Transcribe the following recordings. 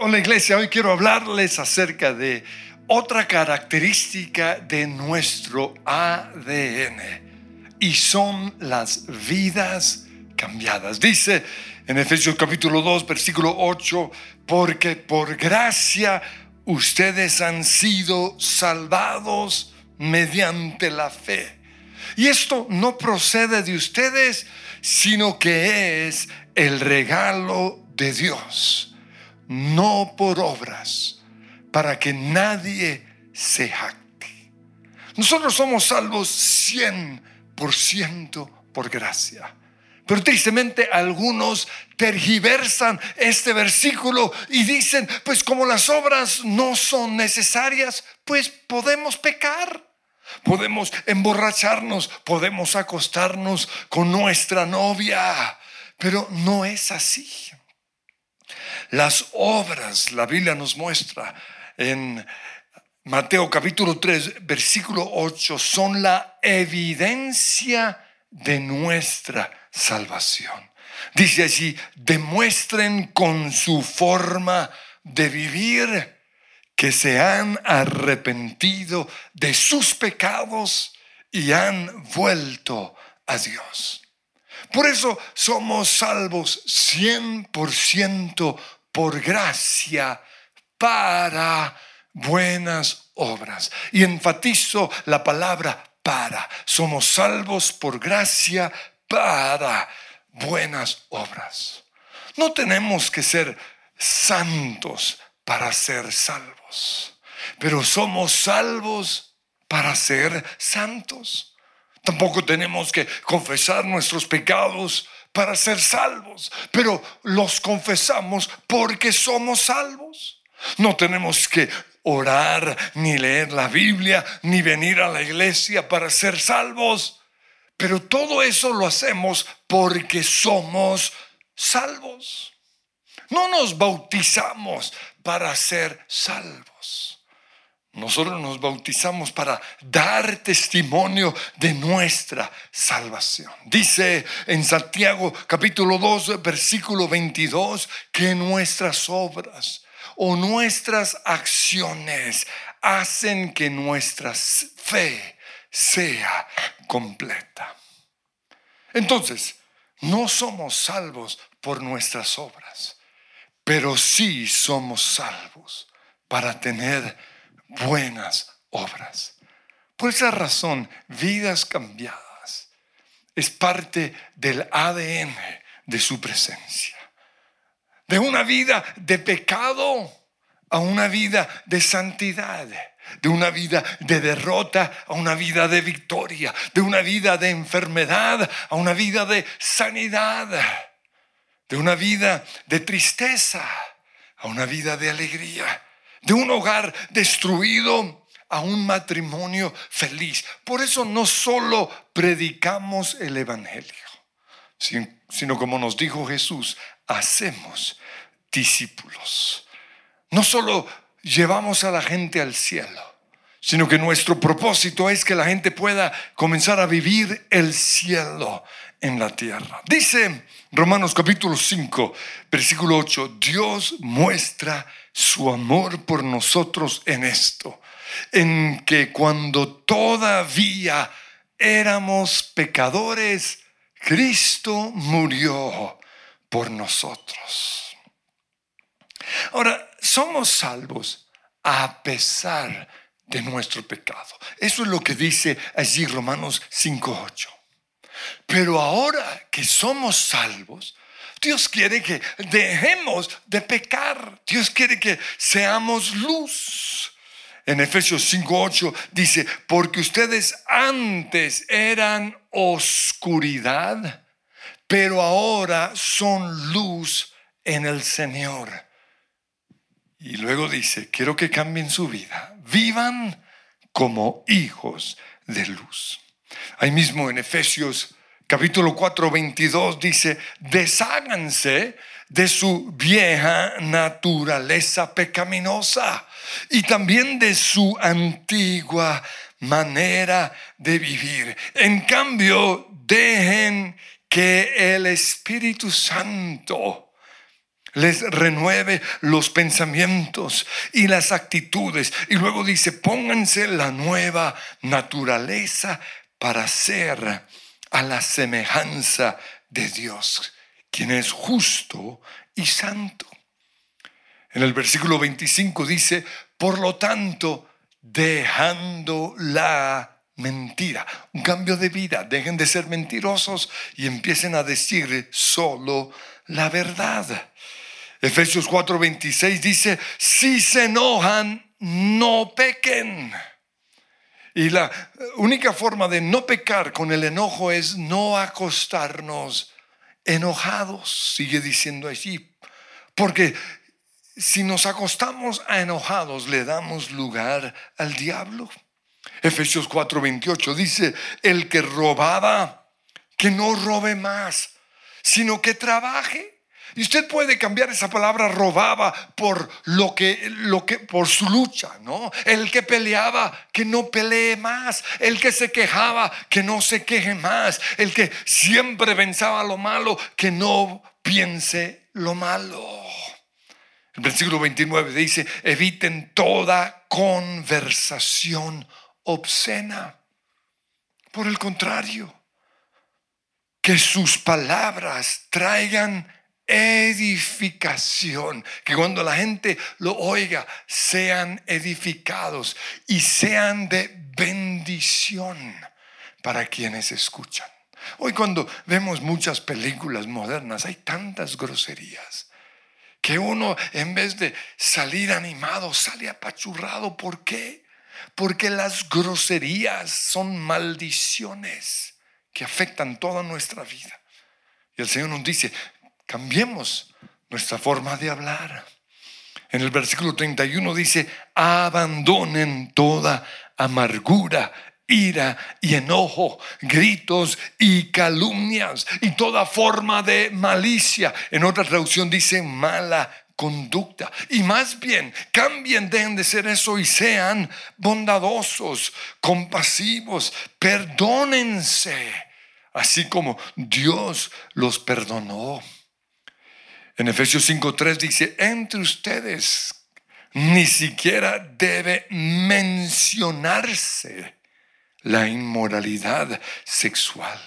Hola iglesia, hoy quiero hablarles acerca de otra característica de nuestro ADN y son las vidas cambiadas. Dice en Efesios capítulo 2, versículo 8, porque por gracia ustedes han sido salvados mediante la fe. Y esto no procede de ustedes, sino que es el regalo de Dios no por obras, para que nadie se jacte. Nosotros somos salvos 100% por gracia. Pero tristemente algunos tergiversan este versículo y dicen, pues como las obras no son necesarias, pues podemos pecar. Podemos emborracharnos, podemos acostarnos con nuestra novia, pero no es así. Las obras, la Biblia nos muestra en Mateo capítulo 3, versículo 8, son la evidencia de nuestra salvación. Dice así, demuestren con su forma de vivir que se han arrepentido de sus pecados y han vuelto a Dios. Por eso somos salvos 100% por gracia para buenas obras. Y enfatizo la palabra para. Somos salvos por gracia para buenas obras. No tenemos que ser santos para ser salvos, pero somos salvos para ser santos. Tampoco tenemos que confesar nuestros pecados para ser salvos, pero los confesamos porque somos salvos. No tenemos que orar, ni leer la Biblia, ni venir a la iglesia para ser salvos, pero todo eso lo hacemos porque somos salvos. No nos bautizamos para ser salvos. Nosotros nos bautizamos para dar testimonio de nuestra salvación. Dice en Santiago capítulo 2 versículo 22 que nuestras obras o nuestras acciones hacen que nuestra fe sea completa. Entonces, no somos salvos por nuestras obras, pero sí somos salvos para tener buenas obras. Por esa razón, vidas cambiadas es parte del ADN de su presencia. De una vida de pecado a una vida de santidad, de una vida de derrota a una vida de victoria, de una vida de enfermedad a una vida de sanidad, de una vida de tristeza a una vida de alegría de un hogar destruido a un matrimonio feliz. Por eso no solo predicamos el Evangelio, sino como nos dijo Jesús, hacemos discípulos. No solo llevamos a la gente al cielo, sino que nuestro propósito es que la gente pueda comenzar a vivir el cielo en la tierra. Dice Romanos capítulo 5, versículo 8, Dios muestra su amor por nosotros en esto, en que cuando todavía éramos pecadores, Cristo murió por nosotros. Ahora, somos salvos a pesar de nuestro pecado. Eso es lo que dice allí Romanos 5.8. Pero ahora que somos salvos, Dios quiere que dejemos de pecar. Dios quiere que seamos luz. En Efesios 5:8 dice, porque ustedes antes eran oscuridad, pero ahora son luz en el Señor. Y luego dice, quiero que cambien su vida, vivan como hijos de luz. Ahí mismo en Efesios capítulo 4, 22 dice, desháganse de su vieja naturaleza pecaminosa y también de su antigua manera de vivir. En cambio, dejen que el Espíritu Santo les renueve los pensamientos y las actitudes. Y luego dice, pónganse la nueva naturaleza para ser a la semejanza de Dios, quien es justo y santo. En el versículo 25 dice, por lo tanto, dejando la mentira, un cambio de vida, dejen de ser mentirosos y empiecen a decir solo la verdad. Efesios 4:26 dice, si se enojan, no pequen. Y la única forma de no pecar con el enojo es no acostarnos enojados, sigue diciendo allí. Porque si nos acostamos a enojados, le damos lugar al diablo. Efesios 4:28 dice, el que robaba, que no robe más, sino que trabaje y usted puede cambiar esa palabra robaba por lo que, lo que, por su lucha, ¿no? El que peleaba, que no pelee más. El que se quejaba, que no se queje más. El que siempre pensaba lo malo, que no piense lo malo. El versículo 29 dice, eviten toda conversación obscena. Por el contrario, que sus palabras traigan edificación, que cuando la gente lo oiga sean edificados y sean de bendición para quienes escuchan. Hoy cuando vemos muchas películas modernas hay tantas groserías que uno en vez de salir animado sale apachurrado. ¿Por qué? Porque las groserías son maldiciones que afectan toda nuestra vida. Y el Señor nos dice, Cambiemos nuestra forma de hablar. En el versículo 31 dice, abandonen toda amargura, ira y enojo, gritos y calumnias y toda forma de malicia. En otra traducción dice mala conducta. Y más bien, cambien, dejen de ser eso y sean bondadosos, compasivos, perdónense, así como Dios los perdonó. En Efesios 5.3 dice, entre ustedes ni siquiera debe mencionarse la inmoralidad sexual,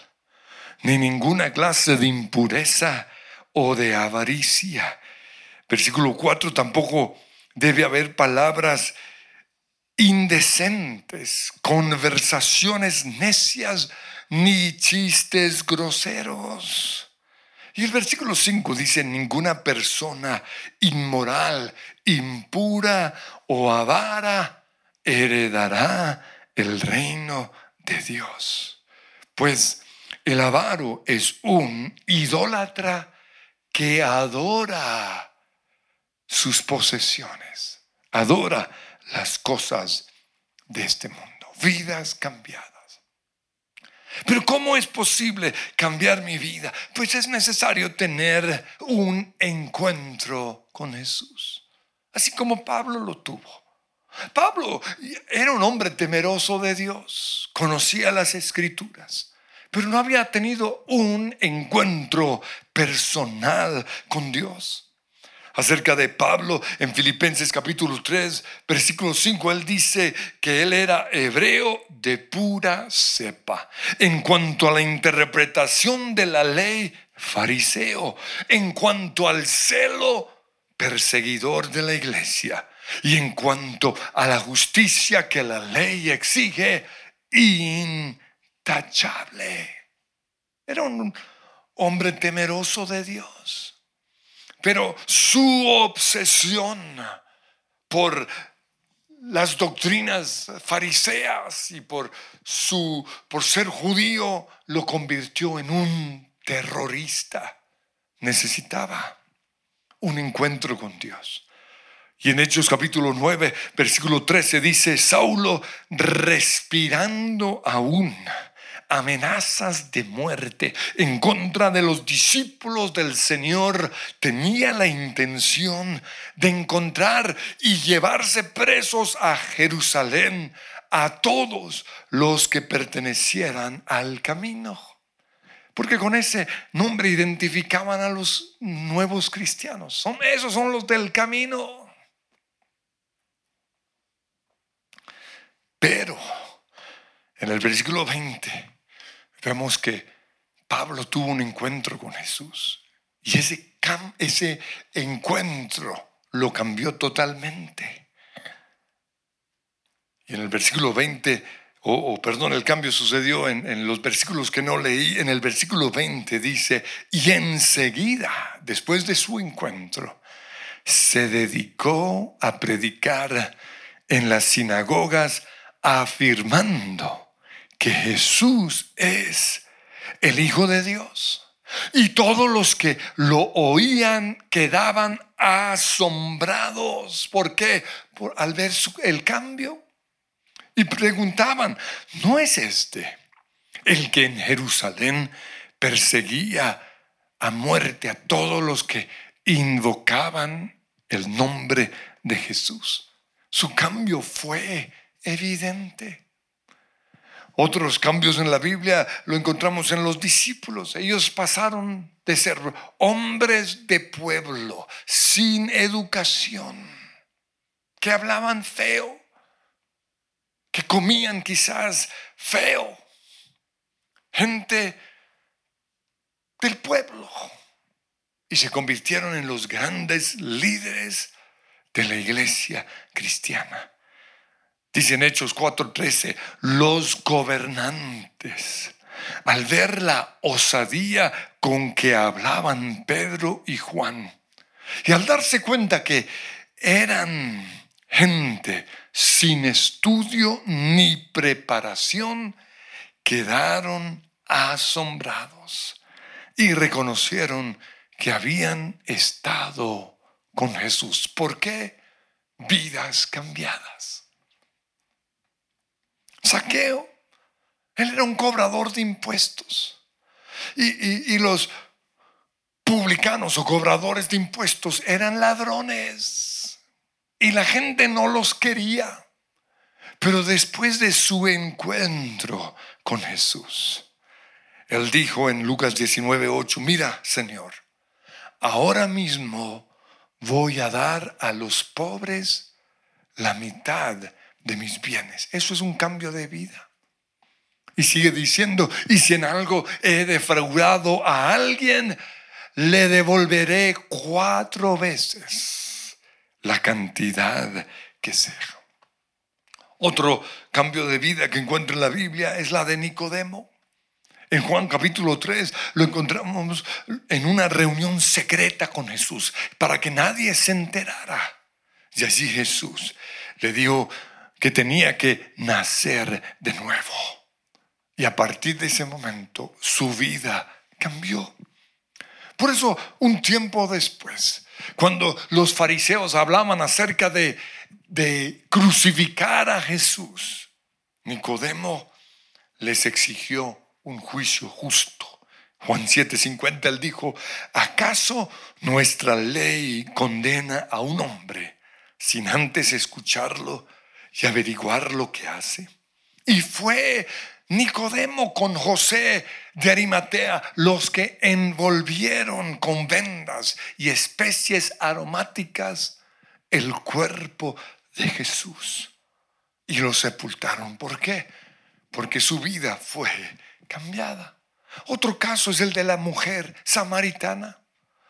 ni ninguna clase de impureza o de avaricia. Versículo 4, tampoco debe haber palabras indecentes, conversaciones necias, ni chistes groseros. Y el versículo 5 dice, ninguna persona inmoral, impura o avara heredará el reino de Dios. Pues el avaro es un idólatra que adora sus posesiones, adora las cosas de este mundo, vidas cambiadas. Pero ¿cómo es posible cambiar mi vida? Pues es necesario tener un encuentro con Jesús, así como Pablo lo tuvo. Pablo era un hombre temeroso de Dios, conocía las escrituras, pero no había tenido un encuentro personal con Dios acerca de Pablo en Filipenses capítulo 3, versículo 5, él dice que él era hebreo de pura cepa. En cuanto a la interpretación de la ley, fariseo. En cuanto al celo, perseguidor de la iglesia. Y en cuanto a la justicia que la ley exige, intachable. Era un hombre temeroso de Dios. Pero su obsesión por las doctrinas fariseas y por su por ser judío lo convirtió en un terrorista. Necesitaba un encuentro con Dios. Y en Hechos capítulo 9, versículo 13 dice, Saulo respirando aún amenazas de muerte en contra de los discípulos del Señor, tenía la intención de encontrar y llevarse presos a Jerusalén a todos los que pertenecieran al camino. Porque con ese nombre identificaban a los nuevos cristianos. Son esos son los del camino. Pero en el versículo 20 vemos que Pablo tuvo un encuentro con Jesús y ese, ese encuentro lo cambió totalmente. Y en el versículo 20, o, perdón, el cambio sucedió en, en los versículos que no leí, en el versículo 20 dice, y enseguida, después de su encuentro, se dedicó a predicar en las sinagogas afirmando que Jesús es el Hijo de Dios. Y todos los que lo oían quedaban asombrados. ¿Por qué? Por, al ver el cambio. Y preguntaban, ¿no es este el que en Jerusalén perseguía a muerte a todos los que invocaban el nombre de Jesús? Su cambio fue evidente. Otros cambios en la Biblia lo encontramos en los discípulos. Ellos pasaron de ser hombres de pueblo, sin educación, que hablaban feo, que comían quizás feo, gente del pueblo, y se convirtieron en los grandes líderes de la iglesia cristiana. Dice en Hechos 4:13, los gobernantes, al ver la osadía con que hablaban Pedro y Juan, y al darse cuenta que eran gente sin estudio ni preparación, quedaron asombrados y reconocieron que habían estado con Jesús. ¿Por qué? Vidas cambiadas. Saqueo. Él era un cobrador de impuestos. Y, los publicanos o cobradores de impuestos eran ladrones. Y la gente no los quería. Pero después de su encuentro con Jesús, él dijo en Lucas 19:8, mira, Señor, ahora mismo voy a dar a los pobres la mitad de mis bienes. Eso es un cambio de vida. Y sigue diciendo, y si en algo he defraudado a alguien, le devolveré cuatro veces la cantidad que sea. Otro cambio de vida que encuentro en la Biblia es la de Nicodemo. En Juan capítulo 3 lo encontramos en una reunión secreta con Jesús para que nadie se enterara. Y así Jesús le dijo, que tenía que nacer de nuevo. Y a partir de ese momento su vida cambió. Por eso, un tiempo después, cuando los fariseos hablaban acerca de, de crucificar a Jesús, Nicodemo les exigió un juicio justo. Juan 7:50 él dijo, ¿acaso nuestra ley condena a un hombre sin antes escucharlo y averiguar lo que hace. Y fue Nicodemo con José de Arimatea los que envolvieron con vendas y especies aromáticas el cuerpo de Jesús y lo sepultaron. ¿Por qué? Porque su vida fue cambiada. Otro caso es el de la mujer samaritana,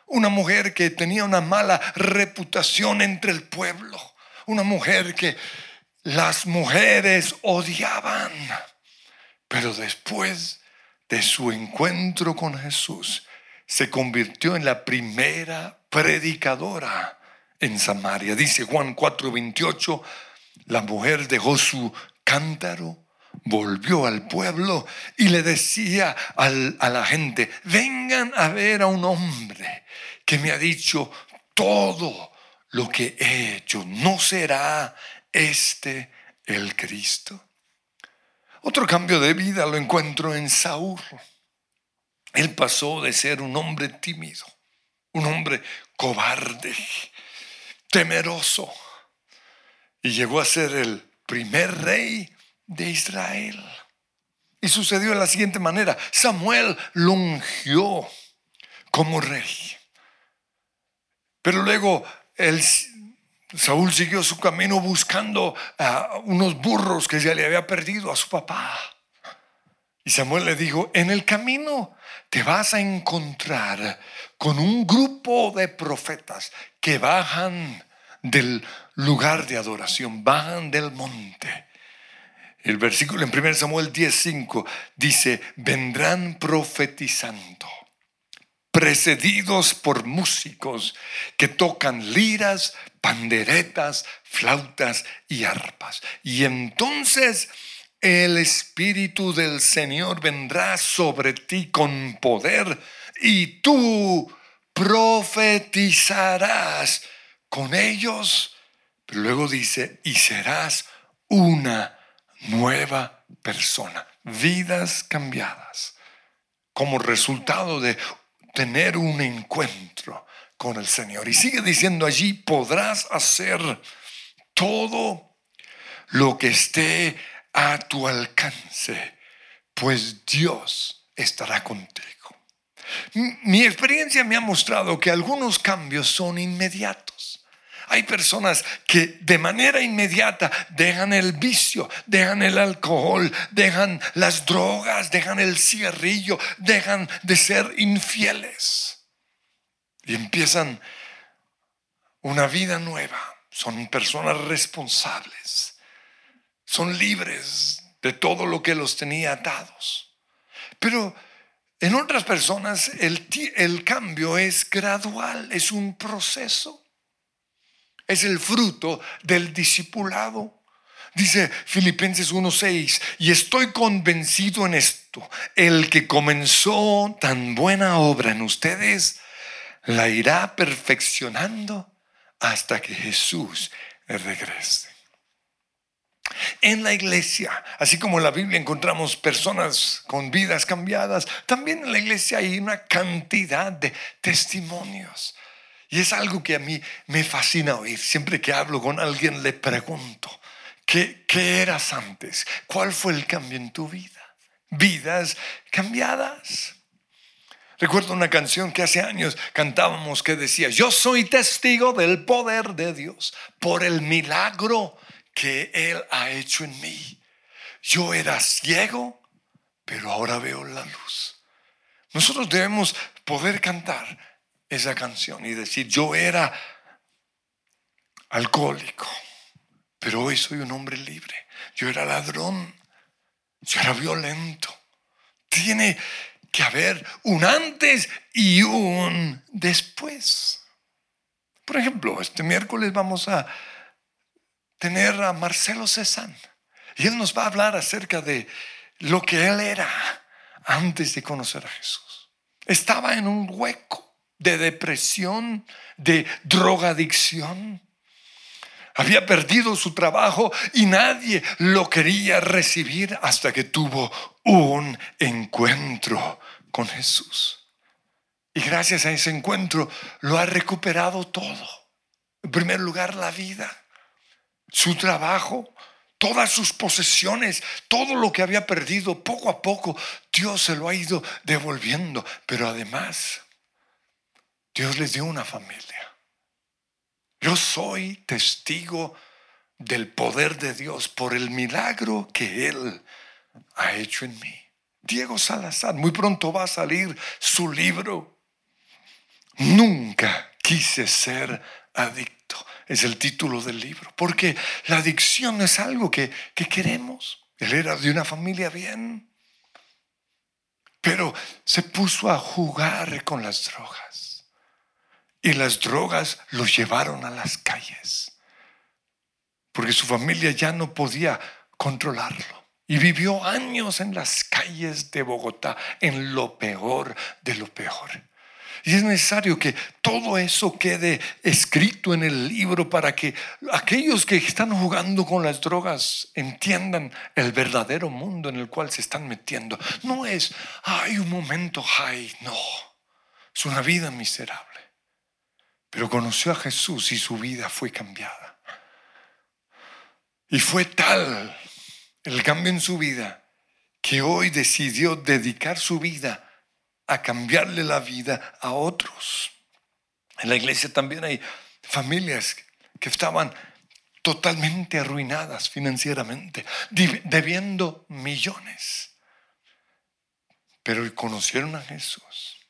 una mujer que tenía una mala reputación entre el pueblo, una mujer que las mujeres odiaban. Pero después de su encuentro con Jesús, se convirtió en la primera predicadora en Samaria. Dice Juan 4:28, la mujer dejó su cántaro, volvió al pueblo y le decía a la gente, vengan a ver a un hombre que me ha dicho todo lo que he hecho. No será este el Cristo. Otro cambio de vida lo encuentro en Saúl. Él pasó de ser un hombre tímido, un hombre cobarde, temeroso, y llegó a ser el primer rey de Israel. Y sucedió de la siguiente manera. Samuel lo ungió como rey. Pero luego el, Saúl siguió su camino buscando a unos burros que ya le había perdido a su papá. Y Samuel le dijo, en el camino te vas a encontrar con un grupo de profetas que bajan del lugar de adoración, bajan del monte. El versículo en 1 Samuel 10:5 dice, vendrán profetizando, precedidos por músicos que tocan liras, panderetas, flautas y arpas. Y entonces el Espíritu del Señor vendrá sobre ti con poder y tú profetizarás con ellos. Pero luego dice, y serás una nueva persona, vidas cambiadas, como resultado de tener un encuentro con el Señor. Y sigue diciendo allí, podrás hacer todo lo que esté a tu alcance, pues Dios estará contigo. Mi experiencia me ha mostrado que algunos cambios son inmediatos. Hay personas que de manera inmediata dejan el vicio, dejan el alcohol, dejan las drogas, dejan el cigarrillo, dejan de ser infieles y empiezan una vida nueva. Son personas responsables, son libres de todo lo que los tenía atados. Pero en otras personas el, el cambio es gradual, es un proceso es el fruto del discipulado. Dice Filipenses 1:6, y estoy convencido en esto, el que comenzó tan buena obra en ustedes, la irá perfeccionando hasta que Jesús regrese. En la iglesia, así como en la Biblia encontramos personas con vidas cambiadas, también en la iglesia hay una cantidad de testimonios y es algo que a mí me fascina oír. Siempre que hablo con alguien le pregunto, ¿qué, qué eras antes? ¿Cuál fue el cambio en tu vida? Vidas cambiadas. Recuerdo una canción que hace años cantábamos que decía, yo soy testigo del poder de Dios por el milagro que Él ha hecho en mí. Yo era ciego, pero ahora veo la luz. Nosotros debemos poder cantar esa canción y decir, yo era alcohólico, pero hoy soy un hombre libre. Yo era ladrón, yo era violento. Tiene que haber un antes y un después. Por ejemplo, este miércoles vamos a tener a Marcelo Cezanne y él nos va a hablar acerca de lo que él era antes de conocer a Jesús. Estaba en un hueco de depresión, de drogadicción. Había perdido su trabajo y nadie lo quería recibir hasta que tuvo un encuentro con Jesús. Y gracias a ese encuentro lo ha recuperado todo. En primer lugar, la vida, su trabajo, todas sus posesiones, todo lo que había perdido, poco a poco Dios se lo ha ido devolviendo. Pero además, Dios les dio una familia. Yo soy testigo del poder de Dios por el milagro que Él ha hecho en mí. Diego Salazar, muy pronto va a salir su libro. Nunca quise ser adicto. Es el título del libro. Porque la adicción es algo que, que queremos. Él era de una familia bien. Pero se puso a jugar con las drogas y las drogas los llevaron a las calles, porque su familia ya no podía controlarlo. Y vivió años en las calles de Bogotá, en lo peor de lo peor. Y es necesario que todo eso quede escrito en el libro para que aquellos que están jugando con las drogas entiendan el verdadero mundo en el cual se están metiendo. No es, hay un momento high, no. Es una vida miserable. Pero conoció a Jesús y su vida fue cambiada. Y fue tal el cambio en su vida que hoy decidió dedicar su vida a cambiarle la vida a otros. En la iglesia también hay familias que estaban totalmente arruinadas financieramente, debiendo millones. Pero conocieron a Jesús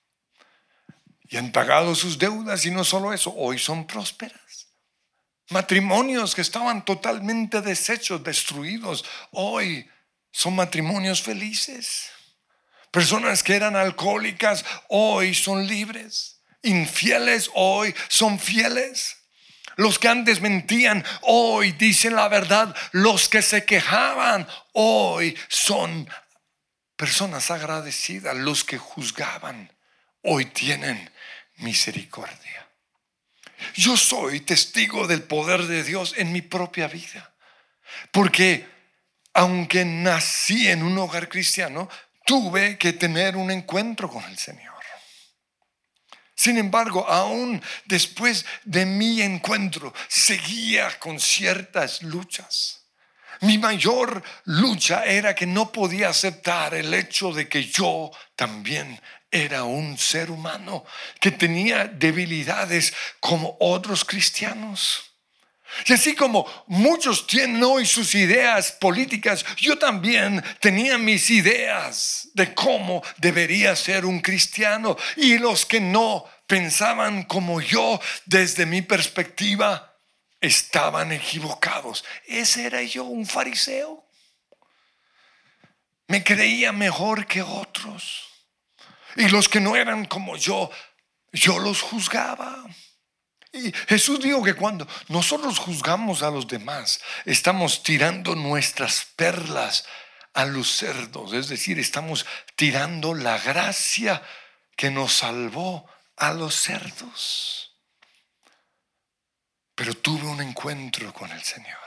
y han pagado sus deudas y no solo eso, hoy son prósperas. Matrimonios que estaban totalmente deshechos, destruidos, hoy son matrimonios felices. Personas que eran alcohólicas hoy son libres. Infieles hoy son fieles. Los que antes mentían hoy dicen la verdad. Los que se quejaban hoy son personas agradecidas. Los que juzgaban hoy tienen misericordia. Yo soy testigo del poder de Dios en mi propia vida. Porque aunque nací en un hogar cristiano, tuve que tener un encuentro con el Señor. Sin embargo, aún después de mi encuentro, seguía con ciertas luchas. Mi mayor lucha era que no podía aceptar el hecho de que yo también era un ser humano, que tenía debilidades como otros cristianos. Y así como muchos tienen hoy sus ideas políticas, yo también tenía mis ideas de cómo debería ser un cristiano. Y los que no pensaban como yo desde mi perspectiva, estaban equivocados. Ese era yo, un fariseo. Me creía mejor que otros. Y los que no eran como yo, yo los juzgaba. Y Jesús dijo que cuando nosotros juzgamos a los demás, estamos tirando nuestras perlas a los cerdos, es decir, estamos tirando la gracia que nos salvó a los cerdos. Pero tuve un encuentro con el Señor.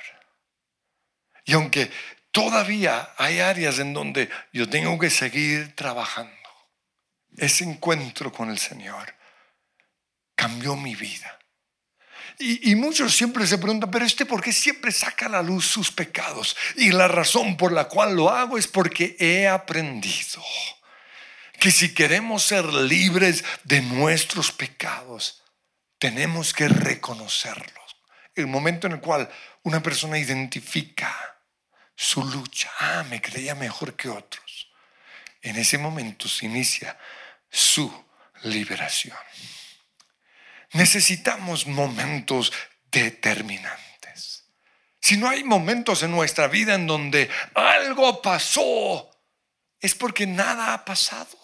Y aunque todavía hay áreas en donde yo tengo que seguir trabajando, ese encuentro con el Señor cambió mi vida. Y, muchos siempre se preguntan, pero este por qué siempre saca a la luz sus pecados? Y la razón por la cual lo hago es porque he aprendido que si queremos ser libres de nuestros pecados, tenemos que reconocerlos. El momento en el cual una persona identifica su lucha, ah, me creía mejor que otros, en ese momento se inicia su liberación. Necesitamos momentos determinantes. Si no hay momentos en nuestra vida en donde algo pasó, es porque nada ha pasado.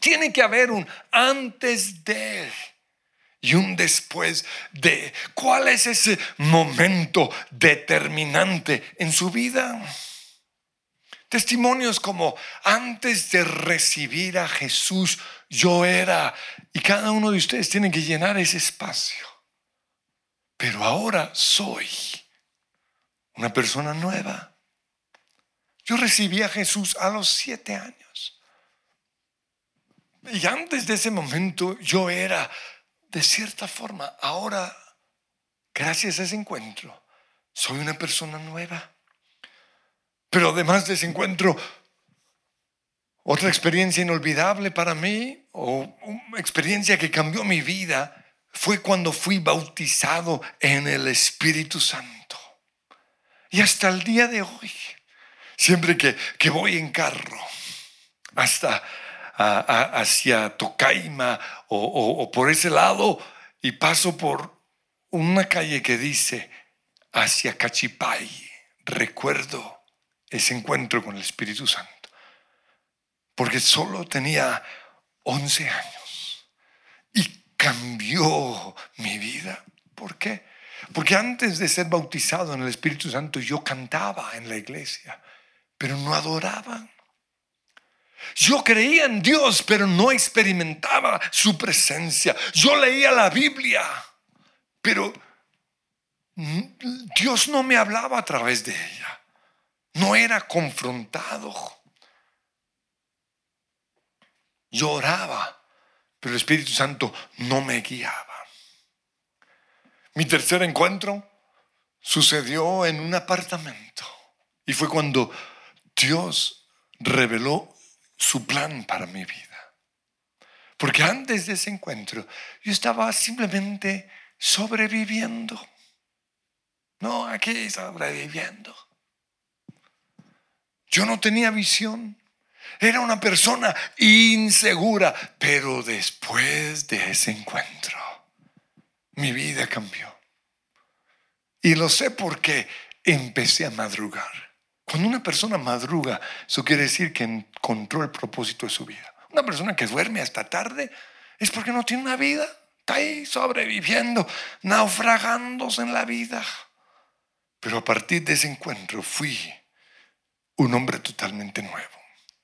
Tiene que haber un antes de y un después de. ¿Cuál es ese momento determinante en su vida? Testimonios como antes de recibir a Jesús yo era. Y cada uno de ustedes tiene que llenar ese espacio. Pero ahora soy una persona nueva. Yo recibí a Jesús a los siete años. Y antes de ese momento yo era, de cierta forma, ahora, gracias a ese encuentro, soy una persona nueva. Pero además de ese encuentro, otra experiencia inolvidable para mí, o una experiencia que cambió mi vida, fue cuando fui bautizado en el Espíritu Santo. Y hasta el día de hoy, siempre que, voy en carro, hasta hacia Tocaima o, o por ese lado, y paso por una calle que dice hacia Cachipay, recuerdo ese encuentro con el Espíritu Santo porque solo tenía 11 años y cambió mi vida. ¿Por qué? Porque antes de ser bautizado en el Espíritu Santo yo cantaba en la iglesia, pero no adoraba. Yo creía en Dios, pero no experimentaba su presencia. Yo leía la Biblia, pero Dios no me hablaba a través de ella. No era confrontado. Lloraba, pero el Espíritu Santo no me guiaba. Mi tercer encuentro sucedió en un apartamento y fue cuando Dios reveló su plan para mi vida. Porque antes de ese encuentro yo estaba simplemente sobreviviendo. No, aquí sobreviviendo. Yo no tenía visión. Era una persona insegura. Pero después de ese encuentro, mi vida cambió. Y lo sé porque empecé a madrugar. Cuando una persona madruga, eso quiere decir que encontró el propósito de su vida. Una persona que duerme hasta tarde es porque no tiene una vida. Está ahí sobreviviendo, naufragándose en la vida. Pero a partir de ese encuentro fui un hombre totalmente nuevo.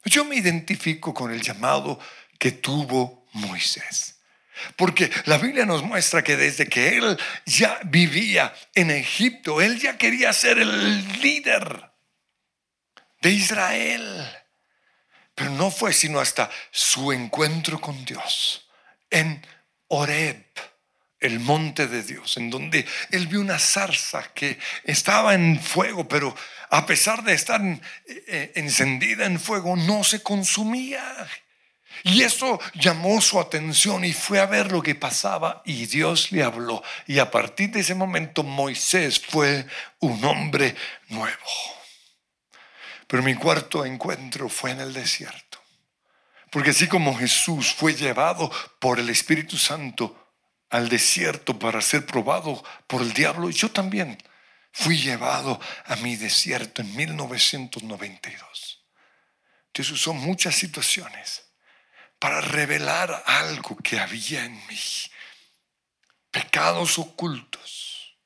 Yo me identifico con el llamado que tuvo Moisés. Porque la Biblia nos muestra que desde que él ya vivía en Egipto, él ya quería ser el líder de Israel. Pero no fue sino hasta su encuentro con Dios en Horeb, el monte de Dios, en donde él vio una zarza que estaba en fuego, pero a pesar de estar eh, encendida en fuego, no se consumía. Y eso llamó su atención y fue a ver lo que pasaba y Dios le habló. Y a partir de ese momento Moisés fue un hombre nuevo. Pero mi cuarto encuentro fue en el desierto. Porque así como Jesús fue llevado por el Espíritu Santo al desierto para ser probado por el diablo, yo también fui llevado a mi desierto en 1992. Dios usó muchas situaciones para revelar algo que había en mí. Pecados ocultos,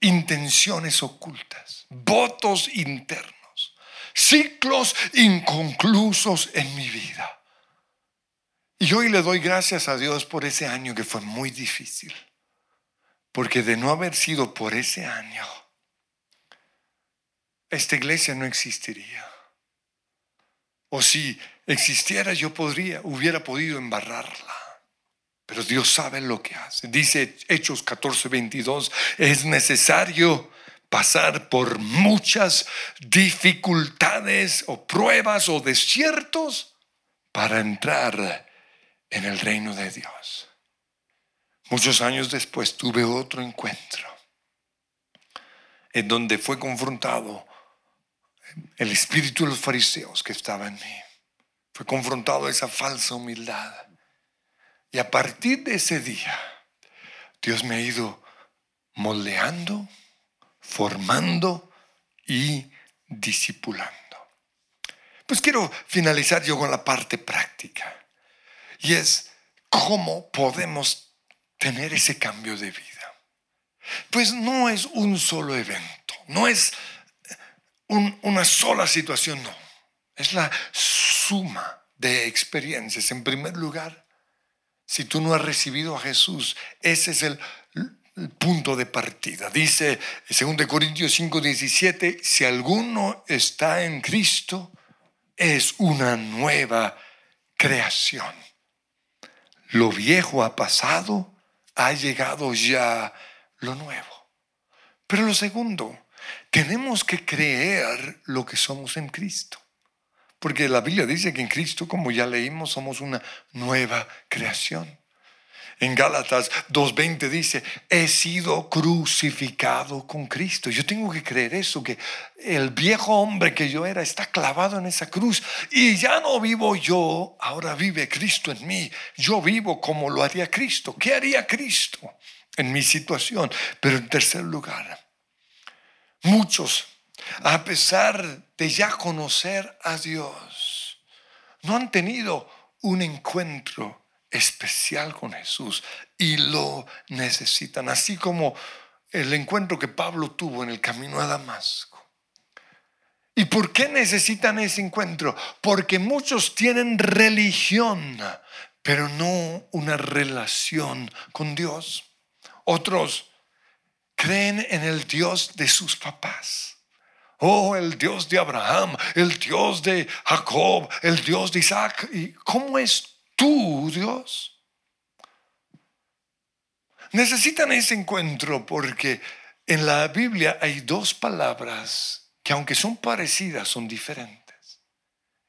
intenciones ocultas, votos internos ciclos inconclusos en mi vida. Y hoy le doy gracias a Dios por ese año que fue muy difícil. Porque de no haber sido por ese año, esta iglesia no existiría. O si existiera, yo podría, hubiera podido embarrarla. Pero Dios sabe lo que hace. Dice Hechos 14, 22, es necesario pasar por muchas dificultades o pruebas o desiertos para entrar en el reino de Dios. Muchos años después tuve otro encuentro en donde fue confrontado el espíritu de los fariseos que estaba en mí. Fue confrontado esa falsa humildad. Y a partir de ese día, Dios me ha ido moldeando formando y discipulando. Pues quiero finalizar yo con la parte práctica. Y es cómo podemos tener ese cambio de vida. Pues no es un solo evento, no es una sola situación, no. Es la suma de experiencias. En primer lugar, si tú no has recibido a Jesús, ese es el punto de partida. Dice 2 Corintios 5, 17, si alguno está en Cristo, es una nueva creación. Lo viejo ha pasado, ha llegado ya lo nuevo. Pero lo segundo, tenemos que creer lo que somos en Cristo. Porque la Biblia dice que en Cristo, como ya leímos, somos una nueva creación. En Gálatas 2.20 dice, he sido crucificado con Cristo. Yo tengo que creer eso, que el viejo hombre que yo era está clavado en esa cruz y ya no vivo yo, ahora vive Cristo en mí. Yo vivo como lo haría Cristo. ¿Qué haría Cristo en mi situación? Pero en tercer lugar, muchos, a pesar de ya conocer a Dios, no han tenido un encuentro especial con Jesús y lo necesitan, así como el encuentro que Pablo tuvo en el camino a Damasco. ¿Y por qué necesitan ese encuentro? Porque muchos tienen religión, pero no una relación con Dios. Otros creen en el Dios de sus papás. Oh, el Dios de Abraham, el Dios de Jacob, el Dios de Isaac. ¿Y cómo es tú, Dios. Necesitan ese encuentro porque en la Biblia hay dos palabras que aunque son parecidas, son diferentes.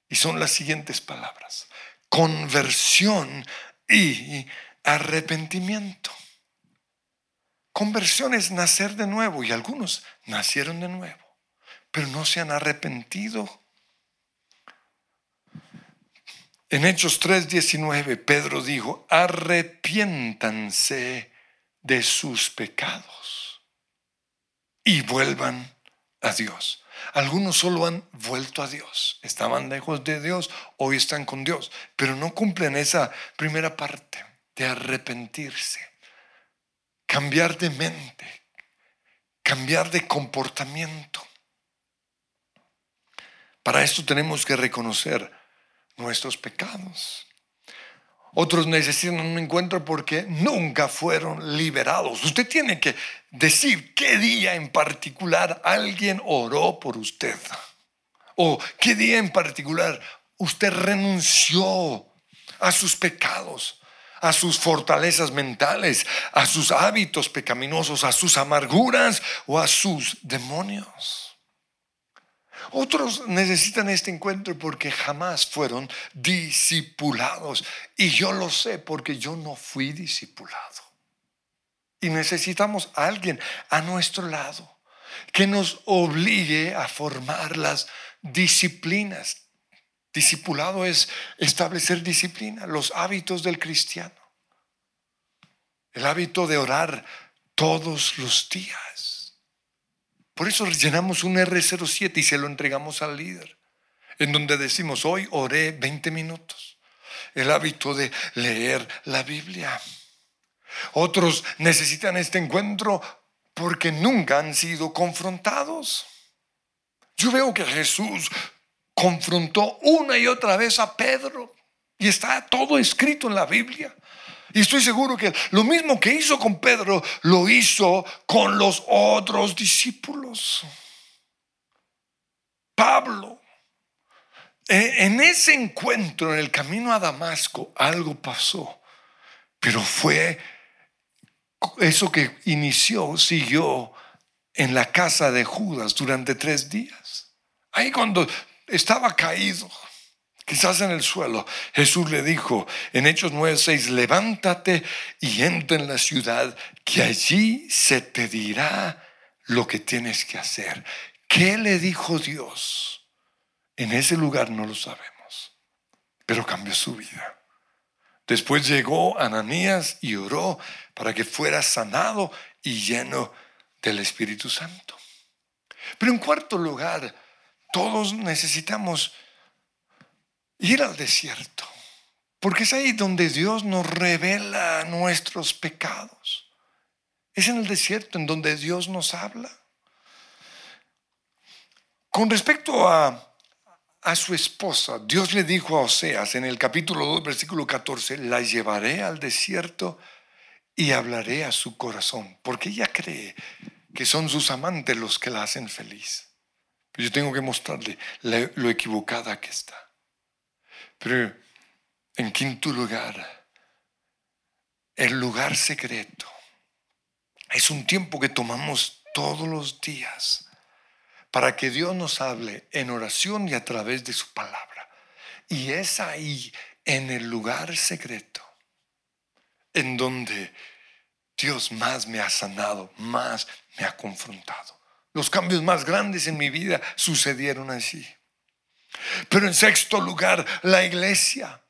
Y son las siguientes palabras. Conversión y arrepentimiento. Conversión es nacer de nuevo y algunos nacieron de nuevo, pero no se han arrepentido. En Hechos 3:19 Pedro dijo, arrepiéntanse de sus pecados y vuelvan a Dios. Algunos solo han vuelto a Dios, estaban lejos de Dios, hoy están con Dios, pero no cumplen esa primera parte de arrepentirse, cambiar de mente, cambiar de comportamiento. Para esto tenemos que reconocer nuestros pecados. Otros necesitan un encuentro porque nunca fueron liberados. Usted tiene que decir qué día en particular alguien oró por usted. O qué día en particular usted renunció a sus pecados, a sus fortalezas mentales, a sus hábitos pecaminosos, a sus amarguras o a sus demonios. Otros necesitan este encuentro porque jamás fueron discipulados. Y yo lo sé porque yo no fui discipulado. Y necesitamos a alguien a nuestro lado que nos obligue a formar las disciplinas. Discipulado es establecer disciplina, los hábitos del cristiano. El hábito de orar todos los días por eso llenamos un R07 y se lo entregamos al líder, en donde decimos, hoy oré 20 minutos. El hábito de leer la Biblia. Otros necesitan este encuentro porque nunca han sido confrontados. Yo veo que Jesús confrontó una y otra vez a Pedro y está todo escrito en la Biblia. Y estoy seguro que lo mismo que hizo con Pedro, lo hizo con los otros discípulos. Pablo, e, en ese encuentro en el camino a Damasco, algo pasó, pero fue eso que inició, siguió en la casa de Judas durante tres días. Ahí cuando estaba caído, quizás en el suelo, Jesús le dijo en Hechos 9:6, levántate y entra en la ciudad, que allí se te dirá lo que tienes que hacer. ¿Qué le dijo Dios? En ese lugar no lo sabemos, pero cambió su vida. Después llegó Ananías y oró para que fuera sanado y lleno del Espíritu Santo. Pero en cuarto lugar, todos necesitamos ir al desierto, porque es ahí donde Dios nos revela nuestros pecados. Es en el desierto en donde Dios nos habla. Con respecto a, a su esposa, Dios le dijo a Oseas en el capítulo 2, versículo 14, la llevaré al desierto y hablaré a su corazón, porque ella cree que son sus amantes los que la hacen feliz. Yo tengo que mostrarle lo equivocada que está. Pero en quinto lugar, el lugar secreto es un tiempo que tomamos todos los días para que Dios nos hable en oración y a través de su palabra. Y es ahí, en el lugar secreto, en donde Dios más me ha sanado, más me ha confrontado. Los cambios más grandes en mi vida sucedieron así. Pero en sexto lugar, la iglesia.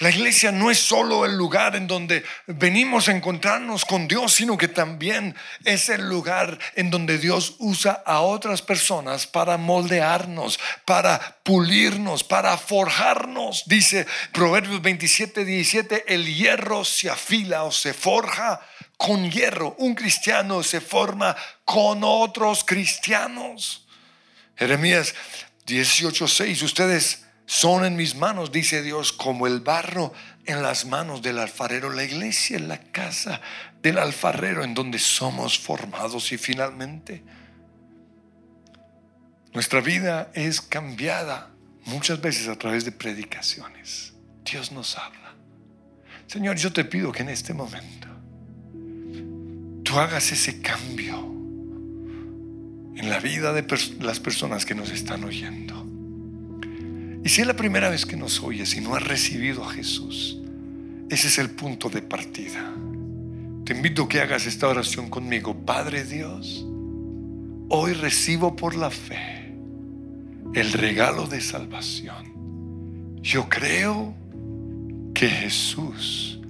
La iglesia no es solo el lugar en donde venimos a encontrarnos con Dios, sino que también es el lugar en donde Dios usa a otras personas para moldearnos, para pulirnos, para forjarnos. Dice Proverbios 27, 17, el hierro se afila o se forja con hierro. Un cristiano se forma con otros cristianos. Jeremías 18:6, ustedes son en mis manos, dice Dios, como el barro en las manos del alfarero. La iglesia en la casa del alfarero en donde somos formados y finalmente nuestra vida es cambiada muchas veces a través de predicaciones. Dios nos habla. Señor, yo te pido que en este momento tú hagas ese cambio en la vida de las personas que nos están oyendo. Y si es la primera vez que nos oyes y no has recibido a Jesús, ese es el punto de partida. Te invito a que hagas esta oración conmigo. Padre Dios, hoy recibo por la fe el regalo de salvación. Yo creo que Jesús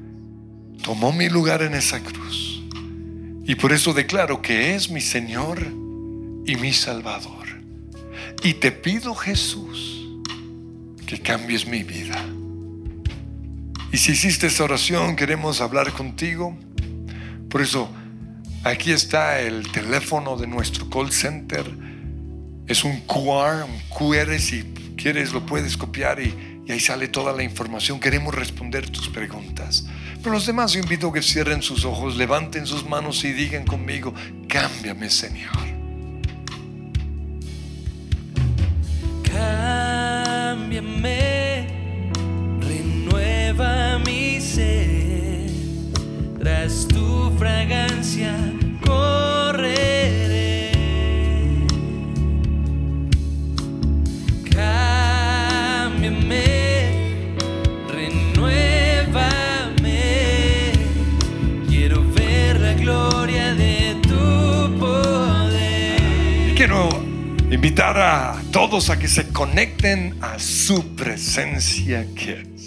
tomó mi lugar en esa cruz. Y por eso declaro que es mi Señor y mi Salvador. Y te pido Jesús que cambies mi vida. Y si hiciste esa oración, queremos hablar contigo. Por eso, aquí está el teléfono de nuestro call center. Es un QR, un QR, si quieres lo puedes copiar y, y ahí sale toda la información. Queremos responder tus preguntas. Pero los demás yo invito a que cierren sus ojos, levanten sus manos y digan conmigo, cámbiame Señor. Cámbiame, renueva mi ser, tras tu fragancia correré. Cámbiame, renuévame, quiero ver la gloria de tu poder. Quiero invitar a todos a que se conecten a su presencia Kids.